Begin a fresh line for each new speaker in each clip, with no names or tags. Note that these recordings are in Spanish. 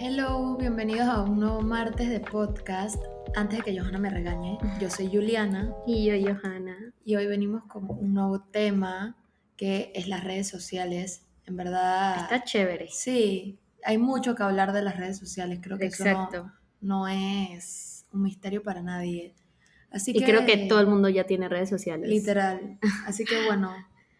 Hello, bienvenidos a un nuevo martes de podcast. Antes de que Johanna me regañe, yo soy Juliana
Y yo, Johanna.
y hoy venimos con un nuevo tema que es las redes sociales. En verdad,
Está chévere.
sí, hay mucho que hablar de las redes sociales. Creo que eso no-
Exacto.
no, es un misterio para nadie. Así
Y
que,
creo que todo el mundo ya tiene redes sociales.
Literal. Así que bueno,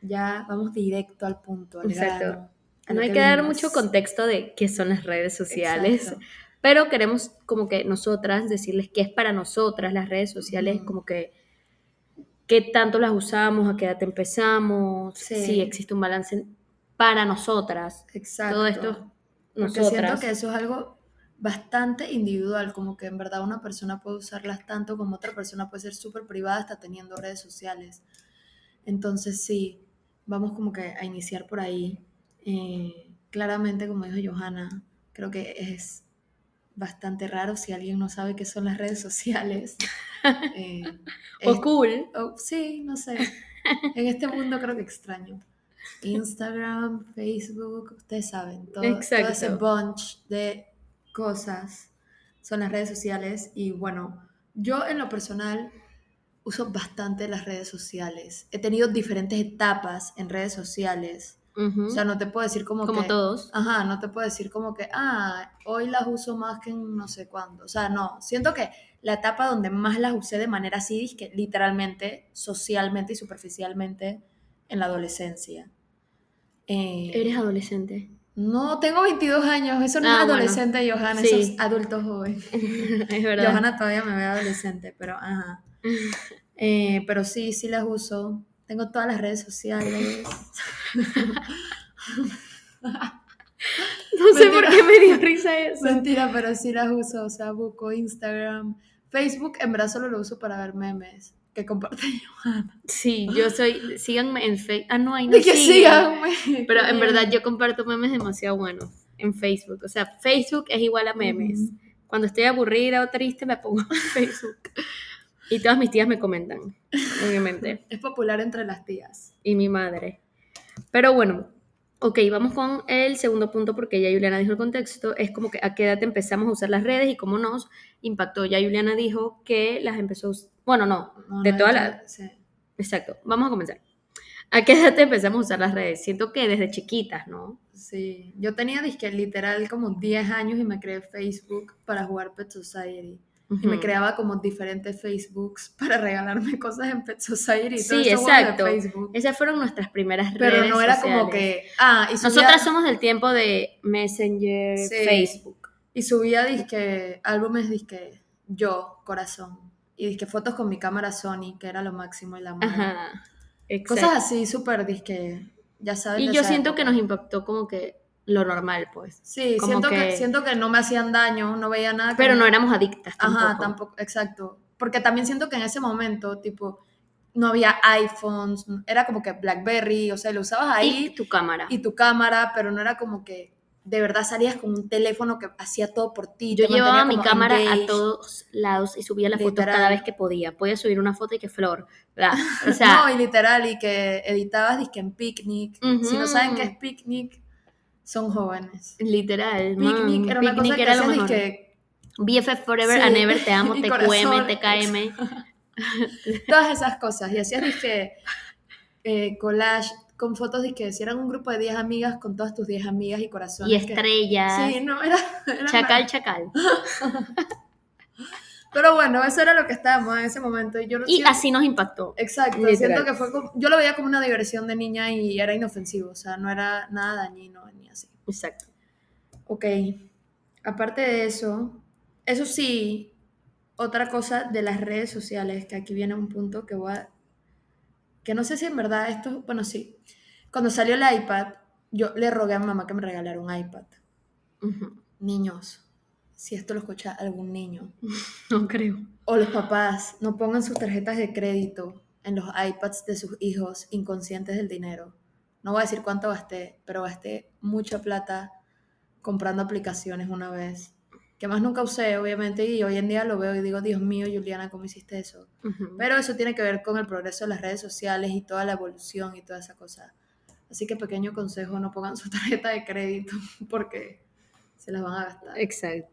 ya vamos directo al punto, al
Exacto.
grano,
No hay
que
dar mucho contexto de qué son las redes sociales,
Exacto.
pero queremos como que nosotras decirles qué es para nosotras las redes sociales, como que qué tanto las usamos, a qué edad empezamos,
Sí.
si existe un balance para nosotras.
Exacto.
Todo esto
Porque siento
nosotras.
que eso es algo bastante individual, como que en verdad una persona puede usarlas tanto como otra persona puede ser súper privada hasta teniendo redes sociales. Entonces sí, vamos como que a iniciar por ahí. Eh, claramente, como dijo Johanna, creo que es bastante raro si alguien no sabe qué son las redes sociales. Eh,
O
es-
cool.
Oh, sí, no sé. En este mundo creo que extraño. Instagram, Facebook, ustedes saben, todo, todo ese bunch de cosas son las redes sociales. Y bueno, yo en lo personal uso bastante las redes sociales. He tenido diferentes etapas en redes sociales.
Ujú.
O sea, no te puedo decir como,
como
que...
todos.
Ajá, no te puedo decir como que, ah, hoy las uso más que en no sé cuándo. O sea, no, siento que la etapa donde más las usé de manera así, es que literalmente, socialmente y superficialmente, en la adolescencia. Eh,
Eres adolescente.
No, tengo 22 años, eso no
Ah,
es
bueno.
adolescente, Johanna,
Sí.
eso es adulto joven.
es verdad.
Johanna todavía me ve adolescente, pero ajá. Eh, pero sí, sí las uso. Tengo todas las redes sociales.
No sé por qué me dio risa eso.
Mentira, pero sí las uso. O sea, busco Instagram. Facebook, en verdad solo lo uso para ver memes que comparte Johanna.
Sí, yo soy. Síganme en Facebook. Ah, no, ahí no
De que síganme.
Pero en verdad yo comparto memes demasiado buenos en Facebook. O sea, Facebook es igual a memes. Cuando estoy aburrida o triste me pongo en Facebook. Y todas mis tías me comentan, obviamente.
Es popular entre las tías.
Y mi madre. Pero bueno, ok, vamos con el segundo punto porque ya Juliana dijo el contexto. Es como que a qué edad empezamos a usar las redes y cómo nos impactó. Ya Juliana dijo que las empezó a us- Bueno, no,
No,
de
no,
toda
yo-
la...
sí.
Exacto, vamos a comenzar. ¿A qué edad empezamos a usar las redes? Siento que desde chiquitas, ¿no?
Sí, yo tenía disque literal como 10 años y me creé Facebook para jugar Pet Society. Y me creaba como diferentes Facebooks para regalarme cosas en Pet Society. y todo
Sí,
de
exacto.
Facebook.
Esas fueron nuestras primeras
Pero
redes
no era como
sociales.
que. Ah, y subía,
Nosotras somos del tiempo de Messenger,
Sí.
Facebook.
y subía disque álbumes disque yo, corazón. Y disque fotos con mi cámara Sony, que era lo máximo y la.
Ajá.
Cosas así súper disque. Ya sabes.
y yo siento que
época.
nos impactó como que lo normal, pues.
Sí,
como
siento que...
que-
siento que no me hacían daño, no veía nada.
Pero
me-
no éramos adictas tampoco.
Ajá, tampoco, exacto. Porque también siento que en ese momento, tipo, no había iPhones, era como que Blackberry, o sea, lo usabas
Y
ahí
tu cámara.
y, tu cámara, pero no era como que de verdad salías con un teléfono que hacía todo por ti.
yo llevaba mi cámara
engaged.
a todos lados y subía la foto
Literal.
cada vez que podía. Podía subir una foto y que flor. bla. O sea,
no, y literal, y que editabas disque en Picnic. Si no saben qué es Picnic, son jóvenes.
literal. man,
Picnic era una
Picnic
cosa que
era lo
hacías
mejor. BFF Forever
Sí.
and Ever, te amo, te QM, te KM.
todas esas cosas. Y hacías disque eh, collage con fotos de que si eran un grupo de 10 amigas con todas tus 10 amigas y corazones.
Y
que-
estrellas.
Sí, no, era, era
chacal,
una-
chacal.
Pero bueno, eso era lo que estábamos en ese momento. Y yo
Y
siento-
así nos impactó.
Exacto,
Literal.
siento que fue como, yo lo veía como una diversión de niña y era inofensivo, o sea, no era nada dañino ni así.
Exacto.
Ok, aparte de eso, eso sí, otra cosa de las redes sociales, que aquí viene un punto que voy a, que no sé si en verdad esto, bueno, sí, cuando salió el iPad, yo le rogué a mi mamá que me regalara un iPad.
Ujú.
Niños, si esto lo escucha algún niño,
No creo.
o los papás, no pongan sus tarjetas de crédito en los iPads de sus hijos inconscientes del dinero. No voy a decir cuánto gasté, pero gasté mucha plata comprando aplicaciones una vez, que más nunca usé, obviamente, y hoy en día lo veo y digo, Dios mío, Juliana, ¿cómo hiciste eso? Pero eso tiene que ver con el progreso de las redes sociales y toda la evolución y toda esa cosa. Así que pequeño consejo, no pongan su tarjeta de crédito porque se las van a gastar.
Exacto.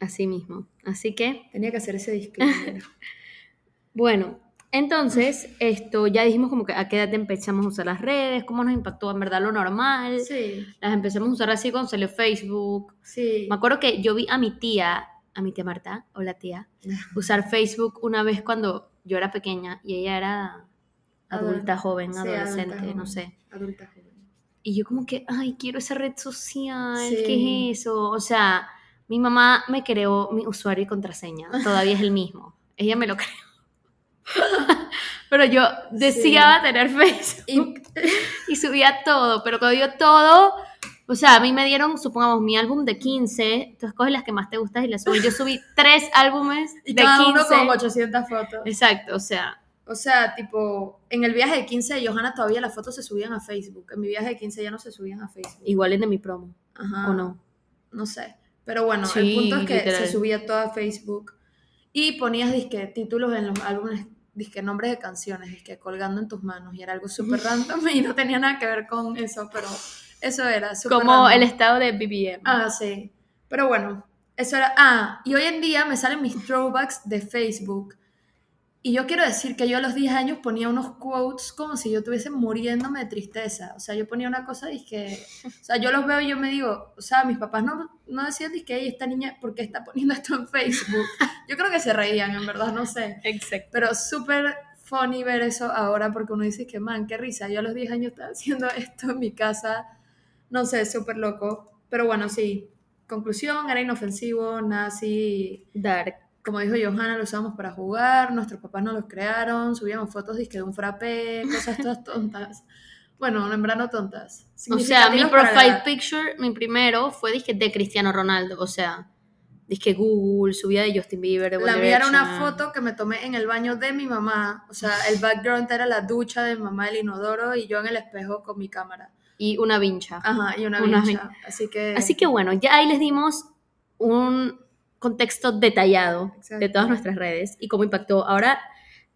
Así mismo. Así que,
Tenía que hacer ese disclaimer.
bueno, entonces, esto ya dijimos como que a qué edad empezamos a usar las redes, cómo nos impactó en verdad lo normal.
sí,
Las empezamos a usar así cuando salió Facebook.
sí.
Me acuerdo que yo vi a mi tía, a mi tía Marta, hola tía, usar Facebook una vez cuando yo era pequeña y ella era adulta, joven,
Sí,
adolescente,
adulta,
no sé.
Adulta joven.
Y yo como que, ay, quiero esa red social,
Sí.
¿qué es eso? O sea, mi mamá me creó mi usuario y contraseña, todavía es el mismo. Ella me lo creó. pero yo deseaba tener Facebook
Y,
y subía todo, pero cuando digo todo, o sea, a mí me dieron, supongamos, mi álbum de 15, tú escoges las que más te gustas y las subes. Yo subí tres álbumes
y
de
cada
15.
uno con 800 fotos.
Exacto, o sea,
O sea, tipo, en el viaje de 15 de Johanna todavía las fotos se subían a Facebook. En mi viaje de 15 ya no se subían a Facebook.
igual es de mi promo,
Ajá.
¿o no?
No sé. Pero bueno,
Sí,
el punto es que
literal.
se subía todo a Facebook y ponías disque títulos en los álbumes, disque nombres de canciones, disque colgando en tus manos y era algo súper random y no tenía nada que ver con eso, pero eso era súper
Como
random.
el estado de BBM.
Ah, sí. Pero bueno, eso era. Ah, y hoy en día me salen mis throwbacks de Facebook. Y yo quiero decir que yo a los 10 años ponía unos quotes como si yo estuviese muriéndome de tristeza. O sea, yo ponía una cosa y que. O sea, yo los veo y yo me digo, o sea, mis papás no, no decían que "Ey, esta niña, ¿por qué está poniendo esto en Facebook? Yo creo que se reían, en verdad, no sé.
Exacto.
Pero súper funny ver eso ahora porque uno dice que, man, qué risa. Yo a los 10 años estaba haciendo esto en mi casa. No sé, súper loco. Pero bueno, sí. Conclusión, era inofensivo, nada así.
Dark.
Como dijo Johanna, lo usábamos para jugar, nuestros papás nos los crearon, subíamos fotos disque de un frappé, cosas todas tontas. Bueno, en verdad no tontas.
O sea, mi
la
profile
edad.
picture, mi primero, fue disque de Cristiano Ronaldo. O sea, disque Google, subía de Justin Bieber, de
La mía era una foto que me tomé en el baño de mi mamá. O sea, el background era la ducha de mi mamá, el inodoro, y yo en el espejo con mi cámara.
Y una vincha.
Ajá, y una,
Una
vincha. Así que.
Así que bueno, ya ahí les dimos un contexto detallado de todas nuestras redes y cómo impactó. Ahora,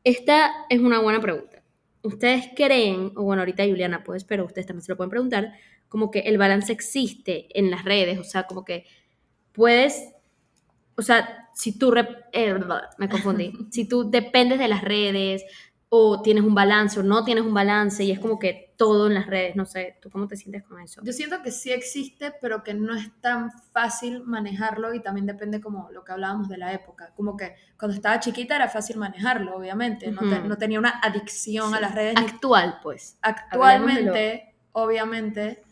esta es una buena pregunta. ¿Ustedes creen, o bueno, ahorita Juliana pues, pero ustedes también se lo pueden preguntar, como que el balance existe en las redes? O sea, como que puedes, o sea, si tú, eh, me confundí, si tú dependes de las redes o tienes un balance o no tienes un balance y es como que todo en las redes, no sé, ¿tú cómo te sientes con eso?
Yo siento que sí existe, pero que no es tan fácil manejarlo y también depende como lo que hablábamos de la época. Como que cuando estaba chiquita era fácil manejarlo, obviamente. No, te- no tenía una adicción a las redes.
Actual, pues.
Actualmente, obviamente,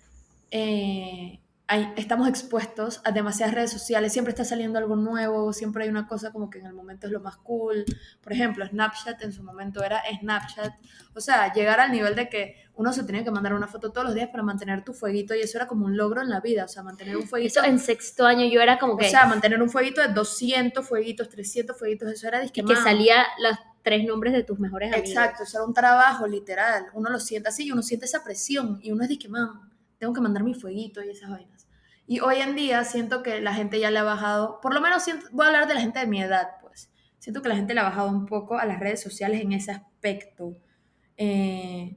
eh, hay- estamos expuestos a demasiadas redes sociales. Siempre está saliendo algo nuevo, siempre hay una cosa como que en el momento es lo más cool. Por ejemplo, Snapchat en su momento era Snapchat. O sea, llegar al nivel de que uno se tenía que mandar una foto todos los días para mantener tu fueguito y eso era como un logro en la vida. O sea, mantener un fueguito.
Eso en sexto año yo era como
O
que,
sea, mantener un fueguito de 200 fueguitos, 300 fueguitos, eso era disque
y que salía los tres nombres de tus mejores amigos.
Exacto, eso era un trabajo literal. Uno lo siente así y uno siente esa presión y uno es de que, man, tengo que mandar mi fueguito y esas vainas. Y hoy en día siento que la gente ya le ha bajado, por lo menos siento- voy a hablar de la gente de mi edad, pues. Siento que la gente le ha bajado un poco a las redes sociales en ese aspecto. Eh,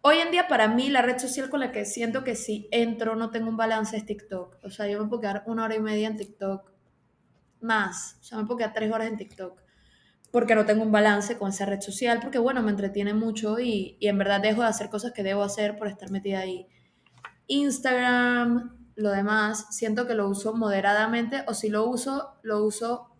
hoy en día para mí la red social con la que siento que si entro no tengo un balance es TikTok. O sea, yo me puedo quedar una hora y media en TikTok más. O sea, me puedo quedar tres horas en TikTok porque no tengo un balance con esa red social, porque bueno, me entretiene mucho y, y en verdad dejo de hacer cosas que debo hacer por estar metida ahí. Instagram, lo demás, siento que lo uso moderadamente o si lo uso, lo uso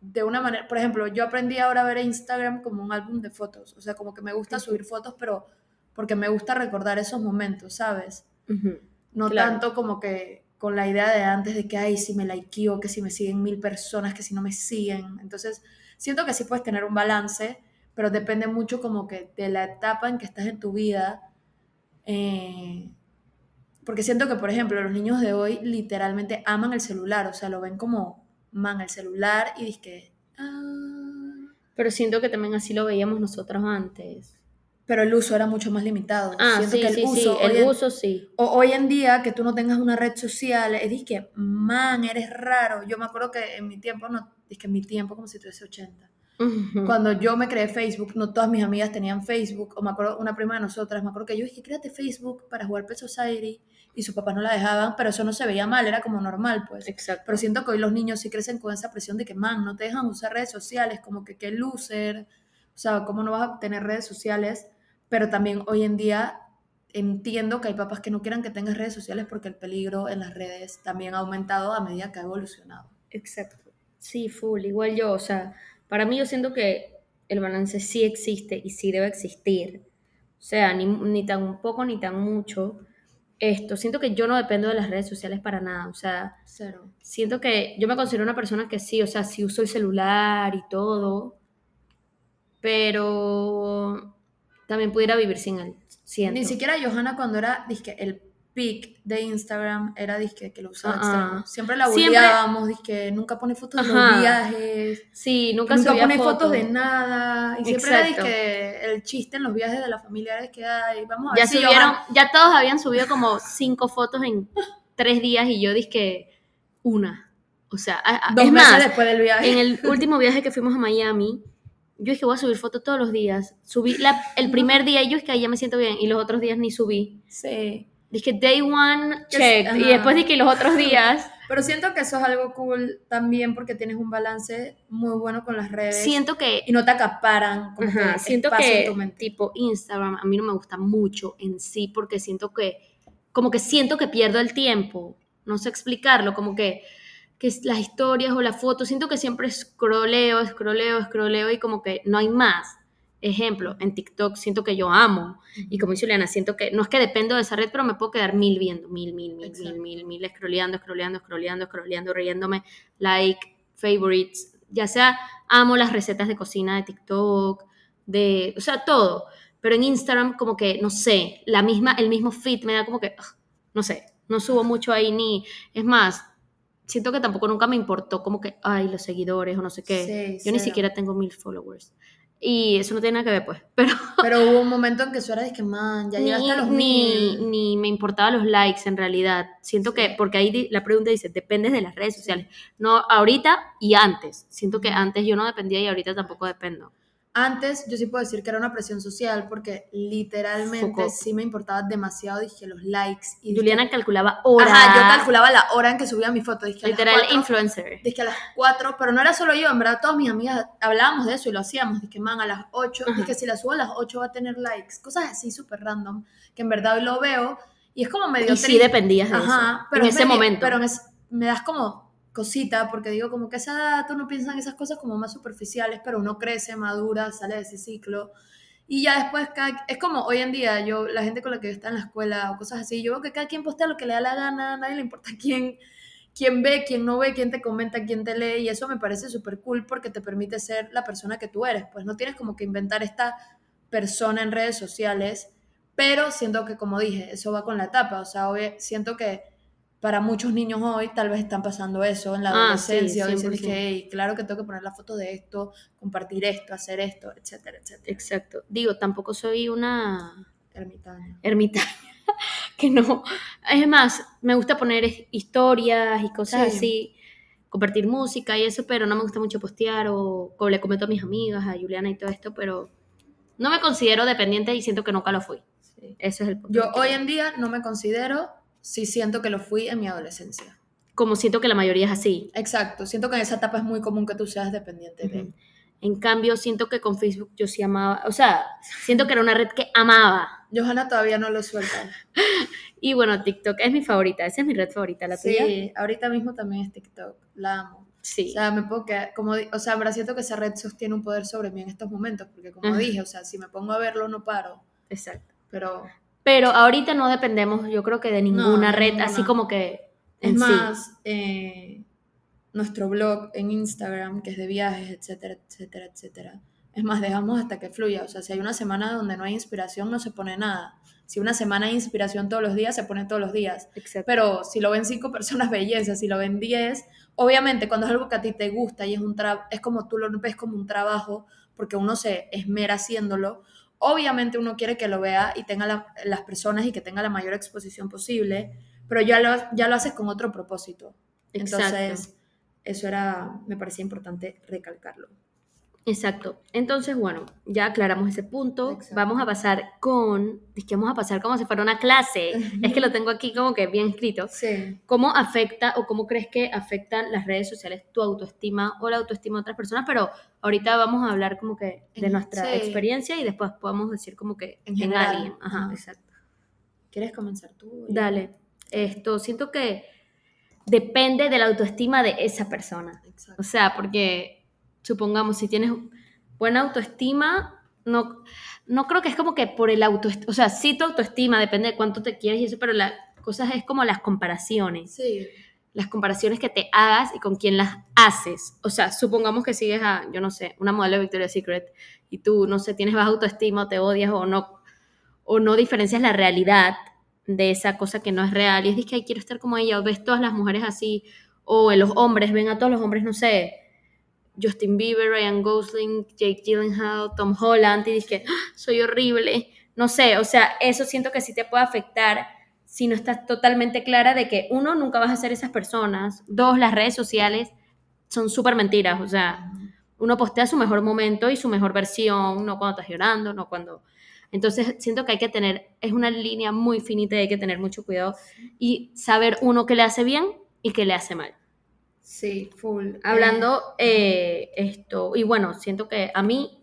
de una manera, por ejemplo, yo aprendí ahora a ver Instagram como un álbum de fotos, o sea, como que me gusta subir fotos, pero porque me gusta recordar esos momentos, ¿sabes?
Ujú.
No
Claro.
tanto como que con la idea de antes de que, ay, si me likeo, que si me siguen mil personas, que si no me siguen. Entonces, siento que sí puedes tener un balance, pero depende mucho como que de la etapa en que estás en tu vida. eh, porque siento que, por ejemplo, los niños de hoy literalmente aman el celular, o sea, lo ven como, man, el celular y dizque, ah.
Pero siento que también así lo veíamos nosotros antes.
Pero el uso era mucho más limitado.
Ah,
Siento
sí,
que el
sí, sí,
uso hoy
el
en-
uso sí.
O hoy en día que tú no tengas una red social, es que, man, eres raro. Yo me acuerdo que en mi tiempo, no, es que en mi tiempo como si tuviese 80. Cuando yo me creé Facebook, no todas mis amigas tenían Facebook, o me acuerdo, una prima de nosotras, me acuerdo que yo dije, créate Facebook para jugar Pet Society, y sus papás no la dejaban, pero eso no se veía mal, era como normal, pues.
Exacto.
Pero siento que hoy los niños sí crecen con esa presión de que, man, no te dejan usar redes sociales, como que qué loser, o sea, ¿cómo no vas a tener redes sociales? Pero también hoy en día entiendo que hay papás que no quieran que tengas redes sociales porque el peligro en las redes también ha aumentado a medida que ha evolucionado.
Exacto. Sí, full. Igual yo, o sea, para mí yo siento que el balance sí existe y sí debe existir. O sea, ni, ni tan poco ni tan mucho. Esto, siento que yo no dependo de las redes sociales para nada. O sea,
Cero.
siento que yo me considero una persona que sí, o sea, sí uso el celular y todo, pero también pudiera vivir sin él. Siento.
Ni siquiera Johanna cuando era, dizque, el peak de Instagram era, dizque, que lo usaba
Ah, ah.
Siempre la bulleábamos, dizque, nunca pone fotos de los viajes,
Sí, nunca,
nunca,
subía
pone fotos.
fotos
de nada, y siempre era, dizque, el chiste en los viajes de las familiares que hay, vamos a ver
Ya
si
subieron, ya todos habían subido como cinco fotos en tres días y yo dije una. O sea,
dos
es
meses
más,
después del viaje.
en el último viaje que fuimos a Miami, yo dije voy a subir fotos todos los días. Subí la- el primer día y yo es que ahí ya me siento bien y los otros días ni subí.
Sí.
Dije day one, check. Y después dije los otros días.
Pero siento que eso es algo cool también porque tienes un balance muy bueno con las redes
Siento que
y no te acaparan como
Ajá,
que
siento
espacio en
que
tu mente.
tipo Instagram a mí no me gusta mucho en sí porque siento que como que siento que pierdo el tiempo, no sé explicarlo, como que que las historias o las fotos, siento que siempre scrolleo, scrolleo, scrolleo y como que no hay más. Ejemplo, en TikTok siento que yo amo y como dice Juliana, siento que no es que dependo de esa red, pero me puedo quedar mil viendo, mil, mil, mil,
Exacto.
mil, mil, mil, scrolleando, scrolleando, scrolleando, scrolleando, riéndome, like, favorites, ya sea amo las recetas de cocina de TikTok, de, o sea, todo, pero en Instagram como que, no sé, la misma, el mismo feed me da como que, ugh, no sé, no subo mucho ahí ni, es más, siento que tampoco nunca me importó como que, ay, los seguidores o no sé qué,
Sí,
yo ni siquiera tengo mil followers. Y eso no tiene nada que ver, pues. Pero
Pero hubo un momento en que eso era de que, man, ya llegaste a los
ni,
mil.
ni me importaba los likes en realidad. Siento que, porque ahí la pregunta dice, dependes de las redes sociales. No, ahorita y antes. Siento que antes yo no dependía y ahorita tampoco dependo.
Antes yo sí puedo decir que era una presión social porque literalmente sí me importaba demasiado, dije, los likes. Y
Juliana
dije-
calculaba horas.
Ajá, yo calculaba la hora en que subía mi foto. Dije, a las
Literal
cuatro-
influencer.
Dije a las 4, pero no era solo yo, en verdad todas mis amigas hablábamos de eso y lo hacíamos. Dije, man, a las 8,
Ajá.
dije, si la subo a las 8 va a tener likes. Cosas así súper random, que en verdad hoy lo veo y es como medio
Y sí dependías de
Ajá,
eso.
pero
en
es
ese
medio-
momento.
Pero me, me das como cosita, porque digo como que esa edad uno piensa en esas cosas como más superficiales, pero uno crece, madura, sale de ese ciclo. Y ya después, es como hoy en día, yo, la gente con la que está en la escuela o cosas así, yo veo que cada quien postea lo que le da la gana, a nadie le importa quién, quién ve, quién no ve, quién te comenta, quién te lee, y eso me parece súper cool porque te permite ser la persona que tú eres, pues no tienes como que inventar esta persona en redes sociales, pero siento que, como dije, eso va con la etapa, o sea, hoy siento que para muchos niños hoy tal vez están pasando eso en la
Ah, sí,
adolescencia, hoy dicen
100%.
que, "Hey, claro que tengo que poner la foto de esto, compartir esto, hacer esto, etcétera, etcétera.
Exacto. Digo, tampoco soy una
Ermitaña.
ermitaña. que no. Es más, me gusta poner historias y cosas
Sí.
así, compartir música y eso, pero no me gusta mucho postear o, o le comento a mis amigas, a Juliana y todo esto, pero no me considero dependiente y siento que nunca lo fui.
Sí.
Eso es el punto.
Yo hoy en día no me considero, sí siento que lo fui en mi adolescencia.
Como siento que la mayoría es así.
Exacto, siento que en esa etapa es muy común que tú seas dependiente de...
Ujú. En cambio, siento que con Facebook yo sí amaba, o sea, siento que era una red que amaba.
Johanna todavía no lo suelta.
Y bueno, TikTok es mi favorita, esa es mi red favorita, la tuya.
Sí, ahorita mismo también es TikTok, la amo.
Sí.
O sea, me puedo quedar, como, o sea, pero siento que esa red sostiene un poder sobre mí en estos momentos, porque como
Ajá.
dije, o sea, si me pongo a verlo no paro,
Exacto.
pero
Pero ahorita no dependemos, yo creo que de ninguna red,
ninguna.
así como que
es
sí.
más, eh, nuestro blog en Instagram, que es de viajes, etcétera, etcétera, etcétera. Es más, dejamos hasta que fluya, o sea, si hay una semana donde no hay inspiración, no se pone nada. Si una semana hay inspiración todos los días, se pone todos los días.
Exacto.
Pero si lo ven cinco personas, belleza. Si lo ven diez, obviamente cuando es algo que a ti te gusta y es, un tra es como tú lo ves como un trabajo, porque uno se esmera haciéndolo, obviamente uno quiere que lo vea y tenga la- las personas y que tenga la mayor exposición posible, pero ya lo, ya lo haces con otro propósito.
Exacto.
Entonces, eso era, me parecía importante recalcarlo.
Exacto. Entonces, bueno, ya aclaramos ese punto.
Exacto.
Vamos a pasar con, es que vamos a pasar como si fuera una clase. es que lo tengo aquí como que bien escrito.
Sí.
¿Cómo afecta o cómo crees que afectan las redes sociales tu autoestima o la autoestima de otras personas? Pero ahorita vamos a hablar como que de nuestra
sí.
experiencia y después podemos decir como que
En
alguien. Ajá,
Ajá.
exacto.
¿Quieres comenzar tú?
Dale. Esto, siento que depende de la autoestima de esa persona.
Exacto.
O sea, porque supongamos, si tienes buena autoestima, no, no creo que es como que por el autoestima, o sea, sí tu autoestima, depende de cuánto te quieres y eso, pero la cosa es como las comparaciones,
Sí.
Las comparaciones que te hagas y con quién las haces. O sea, supongamos que sigues a, yo no sé, una modelo de Victoria's Secret y tú, no sé, tienes baja autoestima te odias o no, o no diferencias la realidad de esa cosa que no es real y es que "Ay, quiero estar como ella o ves todas las mujeres así o en los hombres, ven a todos los hombres, no sé, Justin Bieber, Ryan Gosling, Jake Gyllenhaal, Tom Holland y dices que "Ah, soy horrible, no sé, o sea, eso siento que sí te puede afectar si no estás totalmente clara de que uno, nunca vas a ser esas personas, dos, las redes sociales son súper mentiras, o sea, uno postea su mejor momento y su mejor versión, no cuando estás llorando, no cuando... Entonces siento que hay que tener, es una línea muy finita y hay que tener mucho cuidado y saber uno qué le hace bien y qué le hace mal.
Sí, full.
Hablando eh, esto, y bueno, siento que a mí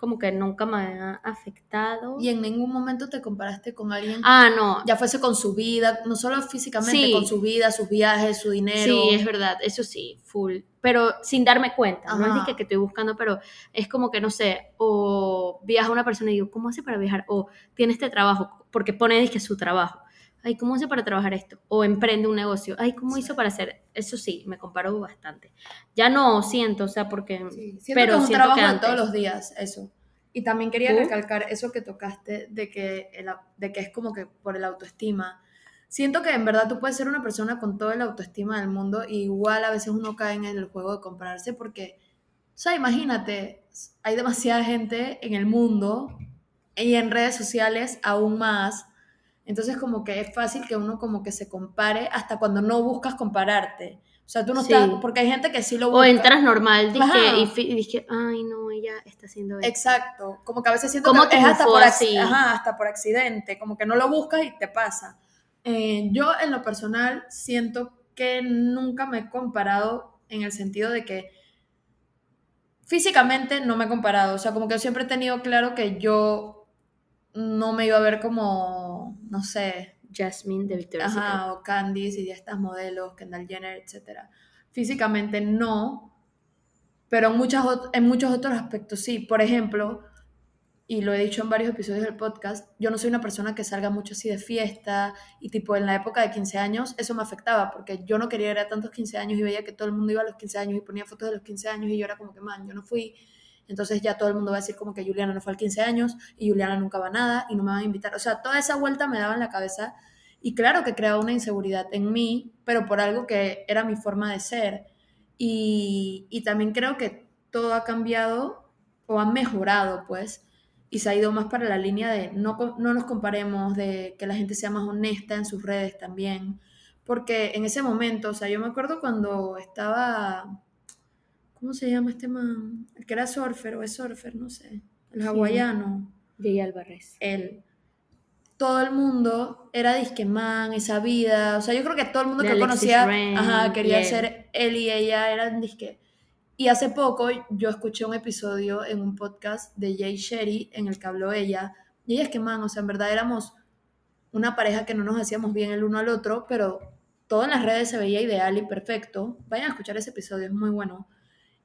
como que nunca me ha afectado.
Y en ningún momento te comparaste con alguien,
Ah, no,
ya fuese con su vida, no solo físicamente,
Sí.
con su vida, sus viajes, su dinero.
Sí, es verdad, eso sí, full. Pero sin darme cuenta, no es
Ajá.
que, que estoy buscando, pero es como que, no sé, o viaja una persona y digo, ¿cómo hace para viajar? O tiene este trabajo, porque pone que su trabajo. Ay, ¿cómo hace para trabajar esto? O emprende un negocio. Ay, ¿cómo hizo para hacer? Eso sí, me comparo bastante. Ya no siento, o sea, porque...
Sí, siento
pero
que es un
siento
trabajo
que antes.
todos los días, eso. Y también quería recalcar eso que tocaste de que, el de que es como que por el autoestima. Siento que en verdad tú puedes ser una persona con todo el autoestima del mundo y igual a veces uno cae en el juego de compararse porque, o sea, imagínate, hay demasiada gente en el mundo y en redes sociales aún más. Entonces como que es fácil que uno como que se compare hasta cuando no buscas compararte. O sea, tú no
Sí.
estás, porque hay gente que sí lo
O
busca.
entras normal, dije,
Ajá.
y, dije, ay, no, ella está haciendo esto.
Exacto, como que a veces siento
¿Cómo
que es hasta por,
así?
ajá, hasta por accidente, como que no lo buscas y te pasa. Eh, yo en lo personal siento que nunca me he comparado en el sentido de que físicamente no me he comparado, o sea, como que siempre he tenido claro que yo no me iba a ver como, no sé,
Jasmine de Victoria's Secret.
Ajá, o Candice y de estas modelos, Kendall Jenner, etc. Físicamente no, pero en, muchas, en muchos otros aspectos sí. Por ejemplo, y lo he dicho en varios episodios del podcast, yo no soy una persona que salga mucho así de fiesta y tipo en la época de 15 años eso me afectaba porque yo no quería ir a tantos 15 años y veía que todo el mundo iba a los 15 años y ponía fotos de los 15 años y yo era como que, man, yo no fui. Entonces ya todo el mundo va a decir como que Juliana no fue al 15 años y Juliana nunca va a nada y no me van a invitar. O sea, toda esa vuelta me daba en la cabeza y claro que creaba una inseguridad en mí, pero por algo que era mi forma de ser. Y, y también creo que todo ha cambiado o ha mejorado, pues, y se ha ido más para la línea de no, no nos comparemos, de que la gente sea más honesta en sus redes también. Porque en ese momento, o sea, yo me acuerdo cuando estaba, ¿cómo se llama este man? El que era surfer o es surfer, no sé, el
Sí.
hawaiano
Jay Alvarez.
él. Todo el mundo era disquemán, esa vida. O sea, yo creo que todo el mundo
De
que
Alexis
conocía
Ren
ajá, quería ser él y ella, eran disque. Y hace poco yo escuché un episodio en un podcast de Jay Sherry en el que habló ella. Y ella es que, man, o sea, en verdad éramos una pareja que no nos hacíamos bien el uno al otro, pero todo en las redes se veía ideal y perfecto. Vayan a escuchar ese episodio, es muy bueno.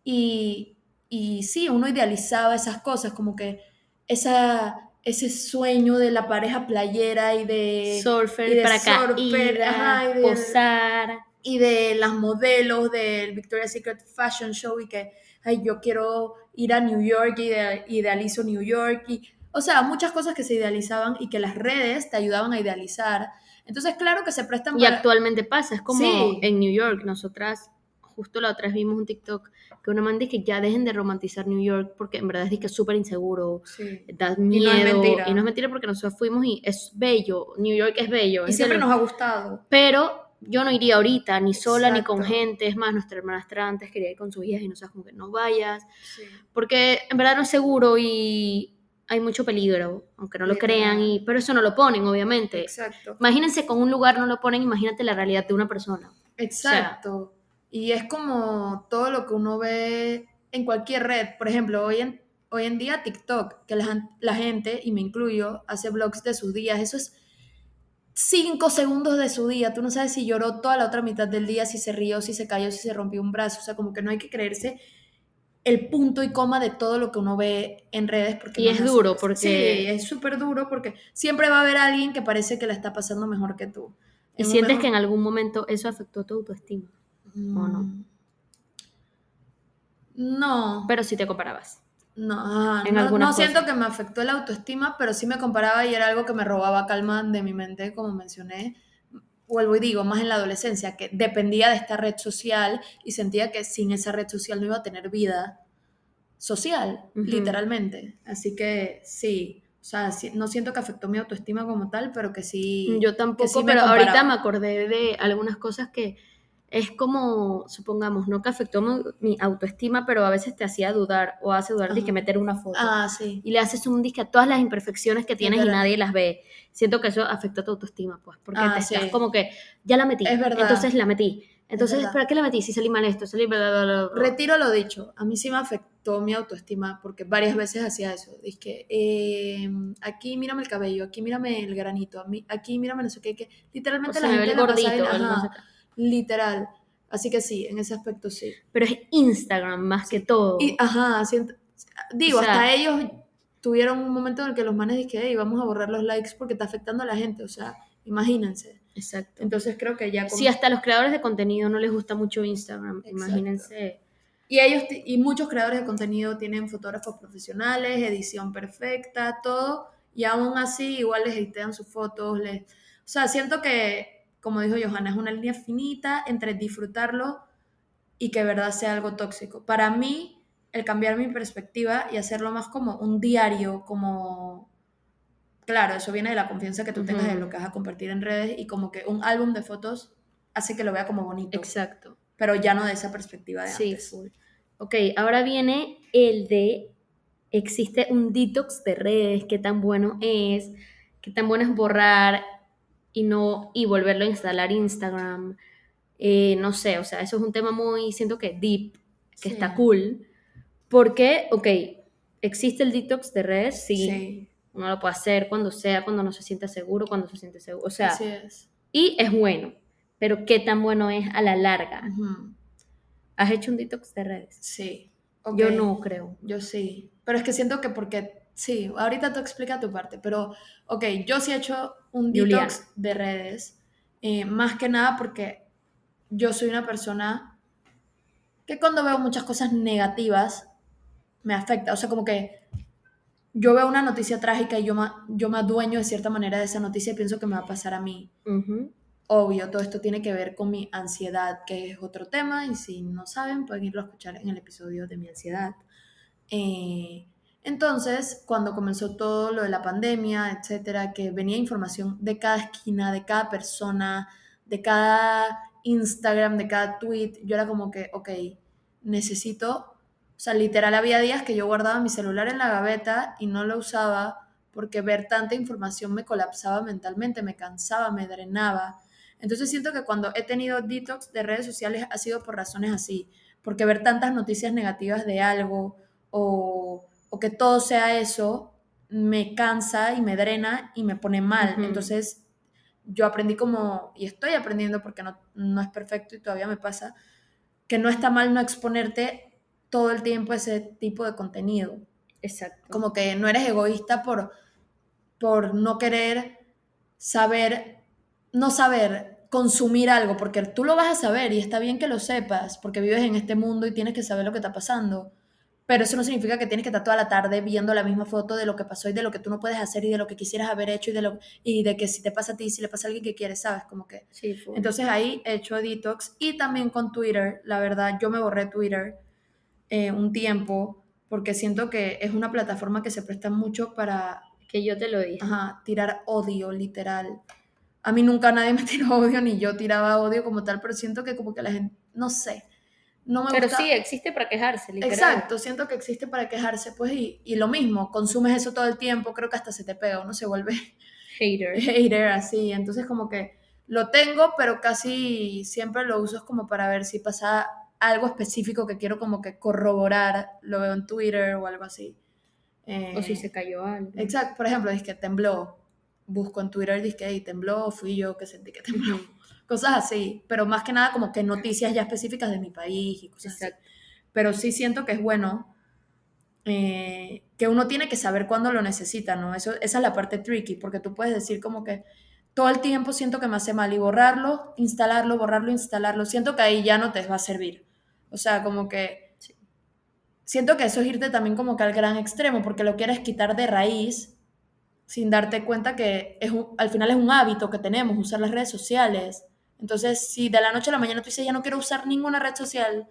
Y, y sí, uno idealizaba esas cosas, como que esa, ese sueño de la pareja playera y de,
Surfer,
y de
para
surfer, ajá, y de-
posar.
y de las modelos del Victoria's Secret Fashion Show y que, ay, yo quiero ir a New York y de- idealizo New York. Y, o sea, muchas cosas que se idealizaban y que las redes te ayudaban a idealizar. Entonces, claro que se prestan
Y
para...
actualmente pasa, es como
Sí.
en New York, nosotras, justo la otra vez vimos un TikTok que una man dice que ya dejen de romantizar New York porque en verdad es que es súper inseguro,
Sí.
da
no es
miedo.
mentira.
Y no es mentira porque nosotros fuimos y es bello, New York es bello.
Y
es
siempre nos ha gustado.
Pero yo no iría ahorita, ni sola, ni con gente. Es más, nuestra hermanastra antes quería ir con sus hijas y no sabes como que no vayas.
Sí.
Porque en verdad no es seguro y hay mucho peligro, aunque no lo crean, y, pero eso no lo ponen, obviamente.
Exacto.
Imagínense con un lugar no lo ponen, imagínate la realidad de una persona.
Exacto. Y es como todo lo que uno ve en cualquier red. Por ejemplo, hoy en, hoy en día TikTok, que la, la gente, y me incluyo, hace vlogs de sus días. Eso es cinco segundos de su día. Tú no sabes si lloró toda la otra mitad del día, si se rió, si se cayó, si se rompió un brazo. O sea, como que no hay que creerse el punto y coma de todo lo que uno ve en redes. Porque
Y es duro, porque-
Sí, es súper duro porque siempre va a haber alguien que parece que la está pasando mejor que tú.
Y sientes
mejor-
que en algún momento eso afectó tu autoestima, ¿o no?
Mm. No,
pero si te comparabas.
no,
en
no, no siento que me afectó la autoestima, pero sí me comparaba y era algo que me robaba calma de mi mente, como mencioné. Vuelvo y digo, más en la adolescencia, que dependía de esta red social y sentía que sin esa red social no iba a tener vida social, literalmente. Así que sí, o sea, sí- no siento que afectó mi autoestima como tal, pero que sí.
Yo tampoco,
sí
pero ahorita me acordé de algunas cosas que es como, supongamos, no que afectó mi, autoestima, pero a veces te hacía dudar o hace dudar de que meter una foto.
Ah, sí.
Y le haces un disque a todas las imperfecciones que tienes y nadie las ve. Siento que eso afecta tu autoestima, pues, porque
Ah,
te
sí.
estás como que, ya la metí,
Es verdad.
entonces la metí. Entonces. ¿para qué la metí? Si salí mal esto, salí... bla, bla, bla, bla.
Retiro lo dicho, a mí sí me afectó mi autoestima porque varias veces hacía eso. Dije, eh, aquí mírame el cabello, aquí mírame el granito, aquí mírame no sé qué, que
O
literalmente
sea,
la gente
el el no sé qué.
Literal. Así que sí, en ese aspecto sí.
Pero es Instagram más que todo.
Y ajá, siento- digo,
O sea-
hasta ellos tuvieron un momento en el que los manes dijeron, hey, vamos a borrar los likes porque está afectando a la gente, o sea, imagínense.
Exacto.
Entonces creo que ya... con-
Si hasta los creadores de contenido no les gusta mucho Instagram,
Exacto.
imagínense.
Y ellos y muchos creadores de contenido tienen fotógrafos profesionales, edición perfecta, todo, y aún así igual les editean sus fotos, les, o sea, siento que, como dijo Johanna, es una línea finita entre disfrutarlo y que de verdad sea algo tóxico. Para mí, el cambiar mi perspectiva y hacerlo más como un diario, como, claro, eso viene de la confianza que tú tengas en lo que vas a compartir en redes y como que un álbum de fotos hace que lo vea como bonito,
Exacto.
pero ya no de esa perspectiva de
Sí,
antes.
full. Ok, ahora viene el de existe un detox de redes, qué tan bueno es, qué tan bueno es borrar y no y volverlo a instalar Instagram. Eh, no sé, o sea, eso es un tema muy, siento que deep, que
Sí.
está cool. Porque, ok, existe el detox de redes, sí,
sí.
uno lo puede hacer cuando sea, cuando no se sienta seguro, cuando se siente seguro, o sea,
Así es.
y es bueno, pero qué tan bueno es a la larga. ¿Has hecho un detox de redes?
Sí.
Yo no creo.
Yo sí. Pero es que siento que porque. Sí, ahorita tú explica tu parte. Pero, ok, yo sí he hecho un
Juliana.
detox de redes. eh, más que nada porque yo soy una persona que cuando veo muchas cosas negativas me afecta. O sea, como que yo veo una noticia trágica y yo me, yo me adueño de cierta manera de esa noticia y pienso que me va a pasar a mí. Obvio, todo esto tiene que ver con mi ansiedad, que es otro tema, y si no saben, pueden irlo a escuchar en el episodio de mi ansiedad. Eh, entonces, cuando comenzó todo lo de la pandemia, etcétera, que venía información de cada esquina, de cada persona, de cada Instagram, de cada tweet, yo era como que, ok, necesito, o sea, literal había días que yo guardaba mi celular en la gaveta y no lo usaba porque ver tanta información me colapsaba mentalmente, me cansaba, me drenaba. Entonces siento que cuando he tenido detox de redes sociales ha sido por razones así, porque ver tantas noticias negativas de algo o, o que todo sea eso me cansa y me drena y me pone mal. Entonces yo aprendí como, y estoy aprendiendo porque no, no es perfecto y todavía me pasa, que no está mal no exponerte todo el tiempo a ese tipo de contenido.
Exacto.
Como que no eres egoísta por, por no querer saber, no saber consumir algo, porque tú lo vas a saber y está bien que lo sepas, porque vives en este mundo y tienes que saber lo que está pasando. Pero eso no significa que tienes que estar toda la tarde viendo la misma foto de lo que pasó y de lo que tú no puedes hacer y de lo que quisieras haber hecho y de, lo, y de que si te pasa a ti, si le pasa a alguien que quieres, ¿sabes? Como que
Sí,
entonces ahí he hecho detox y también con Twitter, la verdad, yo me borré Twitter eh, un tiempo porque siento que es una plataforma que se presta mucho para
que yo te lo dije.
ajá, tirar odio, literal. a mí nunca nadie me tiró odio, ni yo tiraba odio como tal, pero siento que como que la gente, no sé, no me
Pero
gusta.
sí, existe para quejarse, literal.
Exacto, siento que existe para quejarse, pues, y, y lo mismo, consumes eso todo el tiempo, creo que hasta se te pega, uno se vuelve
Hater.
hater así, entonces como que lo tengo, pero casi siempre lo uso como para ver si pasa algo específico que quiero como que corroborar, lo veo en Twitter o algo así.
O si
Eh,
se cayó algo.
Exacto, por ejemplo, dice que tembló, busco en Twitter, dice que "Ey, tembló, fui yo que sentí que tembló, cosas así, pero más que nada como que noticias ya específicas de mi país y cosas así.
Exacto.
Pero sí siento que es bueno eh, que uno tiene que saber cuándo lo necesita, ¿no? Eso, esa es la parte tricky, porque tú puedes decir como que todo el tiempo siento que me hace mal y borrarlo, instalarlo, borrarlo, instalarlo, siento que ahí ya no te va a servir. O sea, como que
Sí.
siento que eso es irte también como que al gran extremo, porque lo quieres quitar de raíz sin darte cuenta que es un- al final es un hábito que tenemos, usar las redes sociales. Entonces, si de la noche a la mañana tú dices, ya no quiero usar ninguna red social,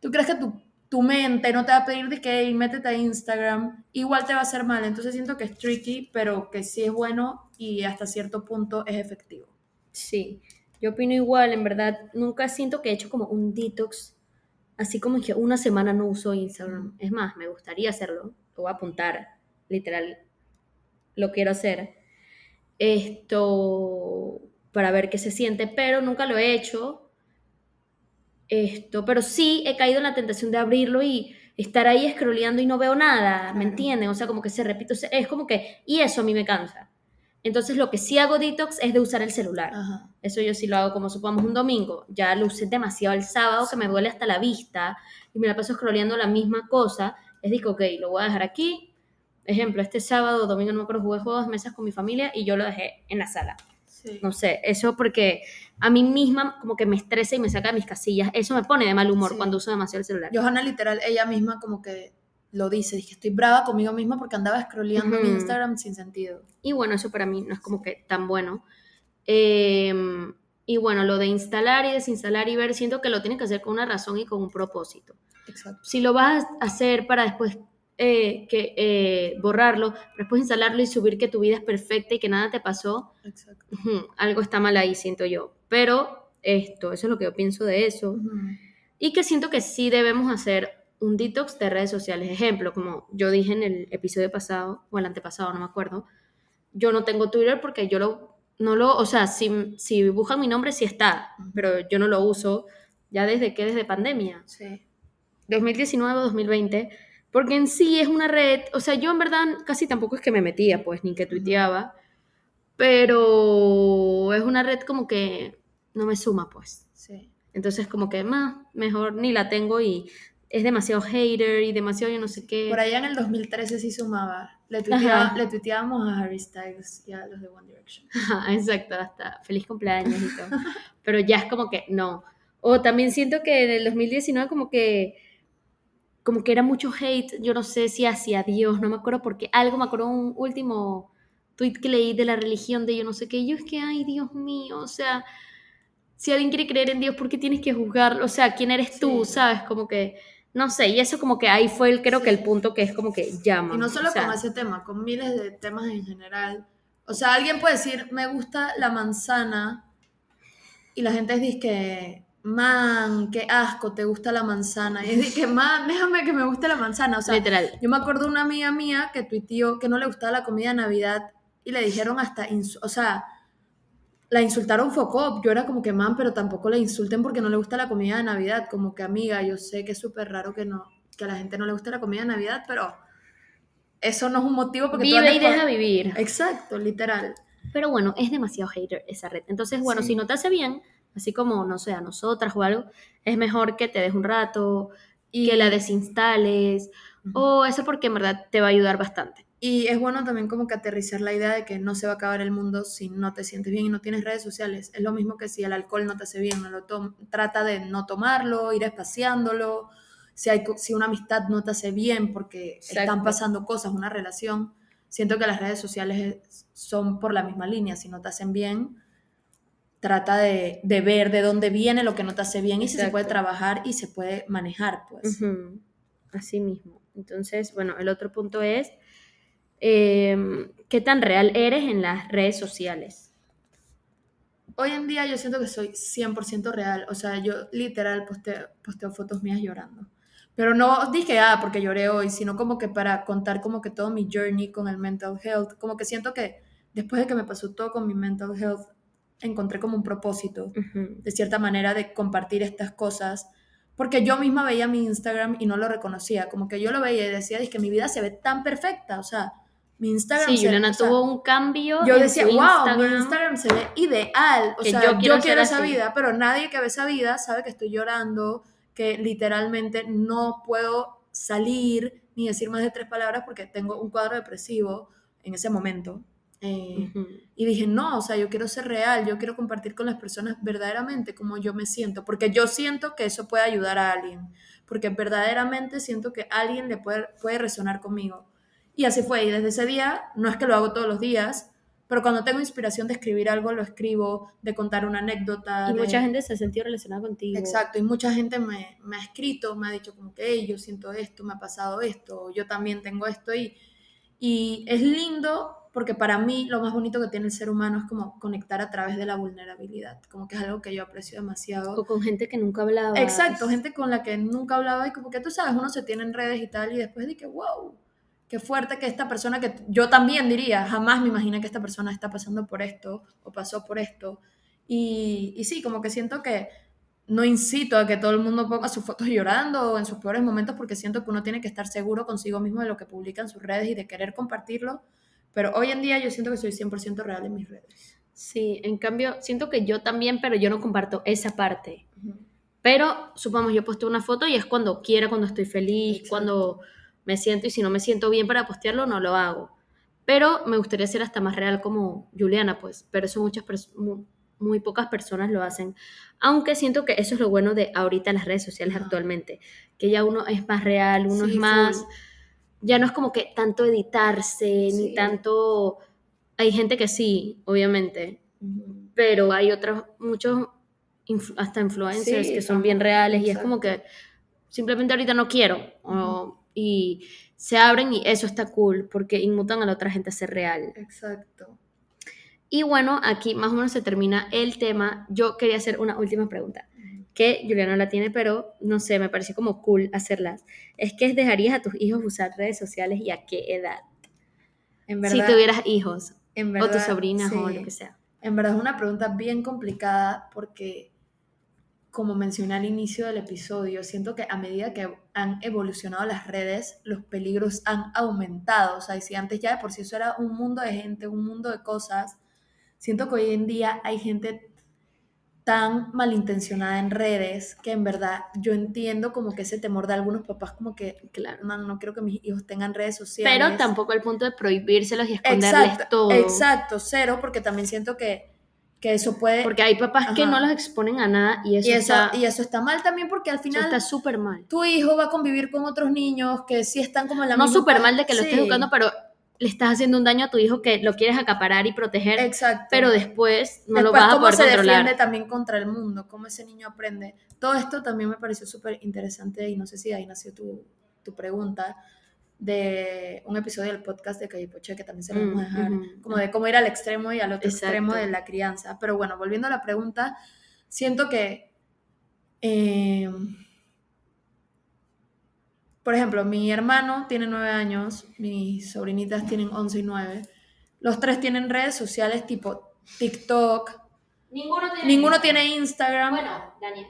¿tú crees que tu, tu mente no te va a pedir de que "Ey, métete a Instagram? Igual te va a hacer mal. Entonces siento que es tricky, pero que sí es bueno y hasta cierto punto es efectivo.
Sí, yo opino igual, en verdad, nunca siento que he hecho como un detox, así como que una semana no uso Instagram. Es más, me gustaría hacerlo, lo voy a apuntar, literal, lo quiero hacer. Esto, para ver qué se siente, pero nunca lo he hecho. Esto, pero sí he caído en la tentación de abrirlo y estar ahí scrolleando y no veo nada, ¿me entienden? O sea, como que se repite, o sea, es como que, y eso a mí me cansa. Entonces, lo que sí hago detox es de usar el celular.
Ajá.
Eso yo sí lo hago como supongamos un domingo. Ya lo usé demasiado el sábado que me duele hasta la vista y me la paso scrolleando la misma cosa. Es digo, ok, lo voy a dejar aquí. Ejemplo, este sábado domingo no me acuerdo, jugué juegos de mesas con mi familia y yo lo dejé en la sala.
Sí.
No sé, eso porque a mí misma como que me estresa y me saca de mis casillas. Eso me pone de mal humor
Sí.
cuando uso demasiado el celular.
Johanna literal, ella misma como que lo dice, dice que estoy brava conmigo misma porque andaba scrolleando
Ujú.
Instagram sin sentido.
Y bueno, eso para mí no es como que tan bueno. Eh, y bueno, lo de instalar y desinstalar y ver, siento que lo tienes que hacer con una razón y con un propósito.
Exacto.
Si lo vas a hacer para después eh, que, eh, borrarlo, después instalarlo y subir que tu vida es perfecta y que nada te pasó,
Exacto.
algo está mal ahí, siento yo. Pero esto, eso es lo que yo pienso de eso.
Ujú.
Y que siento que sí debemos hacer un detox de redes sociales. Ejemplo, como yo dije en el episodio pasado, o el antepasado, no me acuerdo, yo no tengo Twitter porque yo lo, no lo, o sea, si, si buscan mi nombre sí está, pero yo no lo uso ya desde que, desde pandemia,
Sí.
2019 o 2020, porque en sí es una red, o sea, yo en verdad casi tampoco es que me metía, pues, ni que tuiteaba, pero es una red como que no me suma, pues.
Sí.
Entonces, como que más, mejor ni la tengo y es demasiado hater y demasiado yo no sé qué.
Por allá en el 2013 sí sumaba. Le, tuitea-
Ajá.
le tuiteábamos a Harry Styles y a los de One Direction.
Ajá, Exacto, hasta feliz cumpleaños y todo. Pero ya es como que no. O también siento que en el 2019 como que como que era mucho hate, yo no sé si hacia Dios, no me acuerdo porque algo, me acuerdo un último tweet que leí de la religión de yo no sé qué, y yo es que, ay, Dios mío, o sea, si alguien quiere creer en Dios, ¿por qué tienes que juzgarlo? O sea, ¿quién eres tú? ¿Sabes? Como que, no sé, y eso como que ahí fue el, creo que el punto que es como que llama.
Y no solo
o sea,
con ese tema, con miles de temas en general. O sea, alguien puede decir, me gusta la manzana, y la gente dice que, man, qué asco, te gusta la manzana. Y es que, man, déjame que me guste la manzana. O sea,
literal.
yo me acuerdo de una amiga mía que tuiteó que no le gustaba la comida de Navidad y le dijeron hasta, o sea, la insultaron focop. Yo era como que, man, pero tampoco la insulten porque no le gusta la comida de Navidad. Como que, amiga, yo sé que es súper raro que, no, que a la gente no le guste la comida de Navidad, pero eso no es un motivo porque tú
Vive
andes
y deja vivir.
Exacto, literal.
Pero bueno, es demasiado hater esa red. Entonces, bueno,
Sí.
si no te hace bien, así como, no sé, a nosotras o algo, es mejor que te des un rato,
Y,
que la desinstales, o eso porque en verdad te va a ayudar bastante.
y es bueno también como que aterrizar la idea de que no se va a acabar el mundo si no te sientes bien y no tienes redes sociales. Es lo mismo que si el alcohol no te hace bien, no lo trata de no tomarlo, ir espaciándolo. Si, hay, si una amistad no te hace bien porque están pasando cosas, una relación, siento que las redes sociales es- son por la misma línea. Si no te hacen bien, trata de, de ver de dónde viene lo que no te hace bien y si se puede trabajar y se puede manejar, pues.
Así mismo. Entonces, bueno, el otro punto es, em, ¿qué tan real eres en las redes sociales?
hoy en día yo siento que soy 100% real. O sea, yo literal posteo, posteo fotos mías llorando. Pero no dije, ah, porque lloré hoy, sino como que para contar como que todo mi journey con el mental health. Como que siento que después de que me pasó todo con mi mental health, encontré como un propósito, de cierta manera, de compartir estas cosas. Porque yo misma veía mi Instagram y no lo reconocía. Como que yo lo veía y decía, es que mi vida se ve tan perfecta. O sea, mi Instagram.
Sí, Juliana tuvo un cambio.
Yo decía, wow, mi Instagram se ve ideal. O sea, yo quiero, esa vida, pero nadie que ve esa vida sabe que estoy llorando, que literalmente no puedo salir ni decir más de tres palabras porque tengo un cuadro depresivo en ese momento. Eh, y dije, no, o sea, yo quiero ser real, yo quiero compartir con las personas verdaderamente como yo me siento, porque yo siento que eso puede ayudar a alguien, porque verdaderamente siento que alguien le puede, puede resonar conmigo. Y así fue, y desde ese día, no es que lo hago todos los días, pero cuando tengo inspiración de escribir algo, lo escribo, de contar una anécdota.
Y mucha gente se ha sentido relacionada contigo.
Exacto, y mucha gente me, me ha escrito, me ha dicho como que, hey, yo siento esto, me ha pasado esto, yo también tengo esto, y, y es lindo porque para mí lo más bonito que tiene el ser humano es como conectar a través de la vulnerabilidad, como que es algo que yo aprecio demasiado.
O con gente que nunca hablaba.
Exacto, gente con la que nunca hablaba y como que tú sabes, uno se tiene en redes y tal y después de que, wow, qué fuerte que esta persona que yo también diría, jamás me imaginé que esta persona está pasando por esto o pasó por esto. Y, y sí, como que siento que no incito a que todo el mundo ponga sus fotos llorando o en sus peores momentos porque siento que uno tiene que estar seguro consigo mismo de lo que publica en sus redes y de querer compartirlo pero hoy en día yo siento que soy 100% real en mis redes.
Sí, en cambio, siento que yo también, pero yo no comparto esa parte. Pero, supongamos, yo posteo una foto y es cuando quiera, cuando estoy feliz, cuando me siento y si no me siento bien para postearlo, no lo hago. Pero me gustaría ser hasta más real como Juliana, pues, pero eso muchas muy, pocas personas lo hacen. Aunque siento que eso es lo bueno de ahorita las redes sociales actualmente, que ya uno es más real, uno es más ya no es como que tanto editarse, ni tanto... Hay gente que sí, obviamente, pero hay otros, muchos, hasta influencers que son bien reales y es como que simplemente ahorita no quiero. y se abren y eso está cool porque inmutan a la otra gente a ser real.
Exacto.
Y bueno, aquí más o menos se termina el tema. Yo quería hacer una última pregunta que Juliana la tiene, pero no sé, me parece como cool hacerlas. Es que dejarías a tus hijos usar redes sociales y a qué edad. En verdad, si tuvieras hijos o tus sobrinas o lo que sea.
En verdad es una pregunta bien complicada porque, como mencioné al inicio del episodio, siento que a medida que han evolucionado las redes, los peligros han aumentado. O sea, si antes ya de por sí eso era un mundo de gente, un mundo de cosas, siento que hoy en día hay gente tan malintencionada en redes que en verdad yo entiendo como que ese temor de algunos papás como que, claro, no, no quiero que mis hijos tengan redes sociales.
Pero tampoco el punto de prohibírselos y esconderles todo.
Exacto, cero, porque también siento que, que eso puede...
Porque hay papás que no los exponen a nada y eso, está...
Y eso está mal también porque al final...
está súper mal.
Tu hijo va a convivir con otros niños que sí están como en la
no misma... No súper mal de que lo estés educando, pero le estás haciendo un daño a tu hijo que lo quieres acaparar y proteger, Exacto. pero después no lo vas a poder controlar. se defiende
también contra el mundo, cómo ese niño aprende. Todo esto también me pareció súper interesante y no sé si ahí nació tu, tu, pregunta de un episodio del podcast de Calle que también se lo vamos a mm, dejar, como de cómo ir al extremo y al otro extremo de la crianza. Pero bueno, volviendo a la pregunta, siento que... Eh, por ejemplo, mi hermano tiene nueve años, mis sobrinitas tienen once y nueve. Los tres tienen redes sociales tipo TikTok.
Ninguno tiene,
ninguno Instagram. tiene Instagram.
Bueno, Daniel.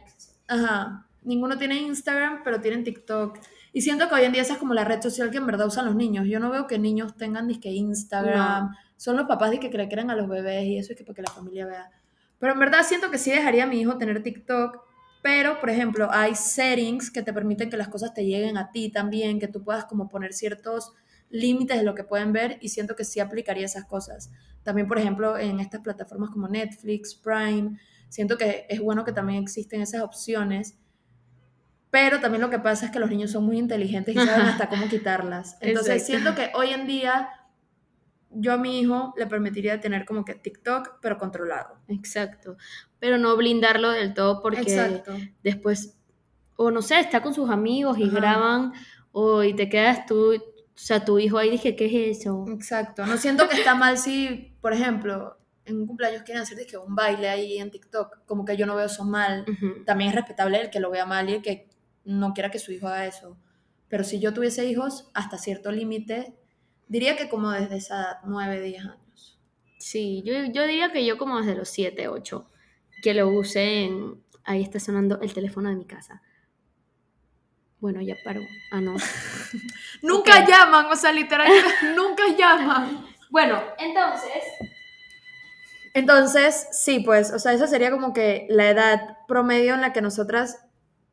Ajá. Ninguno tiene Instagram, pero tienen TikTok. Y siento que hoy en día esa es como la red social que en verdad usan los niños. Yo no veo que niños tengan ni que Instagram. Son los papás de que crean a los bebés y eso es que para que la familia vea. Pero en verdad siento que sí dejaría a mi hijo tener TikTok pero, por ejemplo, hay settings que te permiten que las cosas te lleguen a ti también, que tú puedas como poner ciertos límites de lo que pueden ver y siento que sí aplicaría esas cosas. También, por ejemplo, en estas plataformas como Netflix, Prime, siento que es bueno que también existen esas opciones, pero también lo que pasa es que los niños son muy inteligentes y saben hasta cómo quitarlas. Entonces, siento que hoy en día yo a mi hijo le permitiría tener como que TikTok, pero controlado.
Exacto. Pero no blindarlo del todo porque después, o no sé, está con sus amigos y graban, o y te quedas tú, o sea, tu hijo ahí dije, ¿qué es eso?
Exacto. No siento que está mal si, por ejemplo, en un cumpleaños quieren hacer dizque, un baile ahí en TikTok, como que yo no veo eso mal.
Ujú.
También es respetable el que lo vea mal y el que no quiera que su hijo haga eso. Pero si yo tuviese hijos, hasta cierto límite, diría que como desde esa edad, 9, 10 años.
Sí, yo, yo diría que yo como desde los 7, 8, que lo use en... Ahí está sonando el teléfono de mi casa. Bueno, ya paró. Ah, no.
Nunca llaman, o sea, literal, nunca llaman.
Bueno, entonces...
Entonces, sí, pues, o sea, esa sería como que la edad promedio en la que nosotras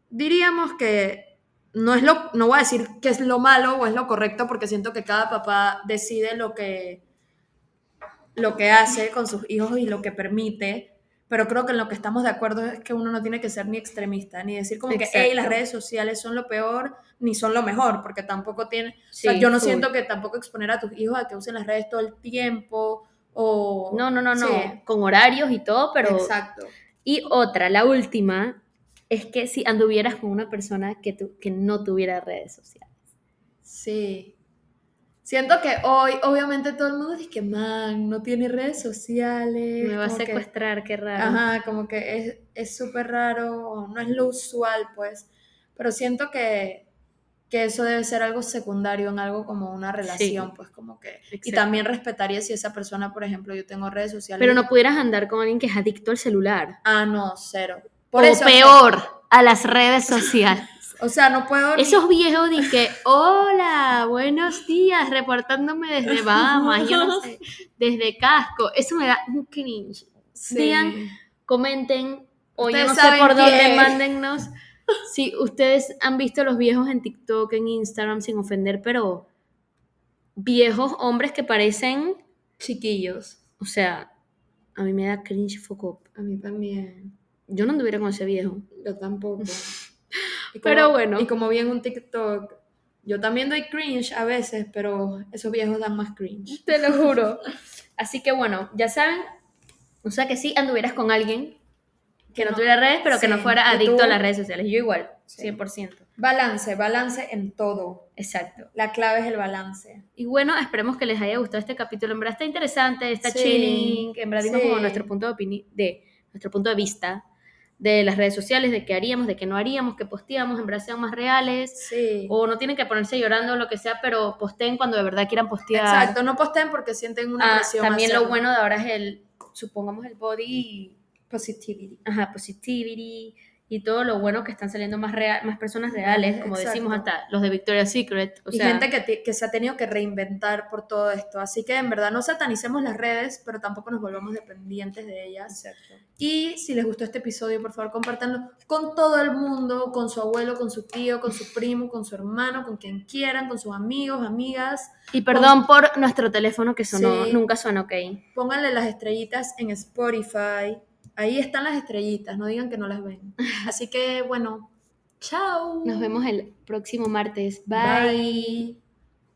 diríamos que no es lo, no voy a decir que es lo malo o es lo correcto, porque siento que cada papá decide lo que, lo que hace con sus hijos y lo que permite, pero creo que en lo que estamos de acuerdo es que uno no tiene que ser ni extremista, ni decir como que, hey, las redes sociales son lo peor, ni son lo mejor, porque tampoco tiene, o
Sí,
sea, yo no
full.
siento que tampoco exponer a tus hijos a que usen las redes todo el tiempo, o...
No, no, no, no. Con horarios y todo, pero...
Exacto.
Y otra, la última, es que si anduvieras con una persona que, tu- que no tuviera redes sociales.
Sí. Siento que hoy, obviamente, todo el mundo dice que, man, no tiene redes sociales.
Me va a
que-
secuestrar, qué raro.
Ajá, como que es- es súper raro, no es lo usual, pues. Pero siento que, que eso debe ser algo secundario en algo como una relación, pues como que... Y también respetaría si esa persona, por ejemplo, yo tengo redes sociales.
Pero no pudieras andar con alguien que es adicto al celular.
Ah, no, cero.
o
eso,
peor, a las redes sociales.
O sea, no puedo... ni-
Esos viejos dije, hola, buenos días, reportándome desde Bahamas, yo no sé, desde Casco. Eso me da un cringe.
Sí.
digan, Comenten, o yo no sé por dónde, mándennos. Si ustedes han visto los viejos en TikTok, en Instagram, sin ofender, pero viejos hombres que parecen,
Chiquillos.
o sea, a mí me da cringe foco.
A mí también.
Yo no anduviera con ese viejo.
Yo tampoco. Y
Pero bueno.
Y como vi en un TikTok, yo también doy cringe a veces, pero esos viejos dan más cringe.
Te lo juro. Así que bueno, ya saben, o sea que sí anduvieras con alguien que no,
no-
tuviera redes, pero que
sí,
no fuera adicto
tú-
a las redes sociales. Yo igual,
Sí.
100%.
Balance, balance en todo.
Exacto.
La clave es el balance.
Y bueno, esperemos que les haya gustado este capítulo. En verdad está interesante, está
Sí,
chilling. En verdad dimos como nuestro punto de de nuestro punto de vista de las redes sociales, de qué haríamos, de qué no haríamos, qué posteamos, en verdad sean más reales.
Sí.
O no tienen que ponerse llorando o lo que sea, pero posteen cuando de verdad quieran postear.
Exacto, no posteen porque sienten una
Ah,
presión.
también lo bueno de ahora es el, supongamos el body,
Positivity.
ajá, positivity y todo lo bueno que están saliendo más, real, más personas reales, como
Exacto.
decimos hasta los de Victoria's Secret. O
y
sea,
gente que, que se ha tenido que reinventar por todo esto. Así que en verdad no satanicemos las redes, pero tampoco nos volvamos dependientes de ellas. Y si les gustó este episodio, por favor, compártanlo con todo el mundo, con su abuelo, con su tío, con su primo, con su hermano, con quien quieran, con sus amigos, amigas.
Y perdón por nuestro teléfono que sonó,
Sí.
nunca suena ok.
Pónganle las estrellitas en Spotify. Ahí están las estrellitas, no digan que no las ven. Así que, bueno, chao.
Nos vemos el próximo martes. Bye.
Bye.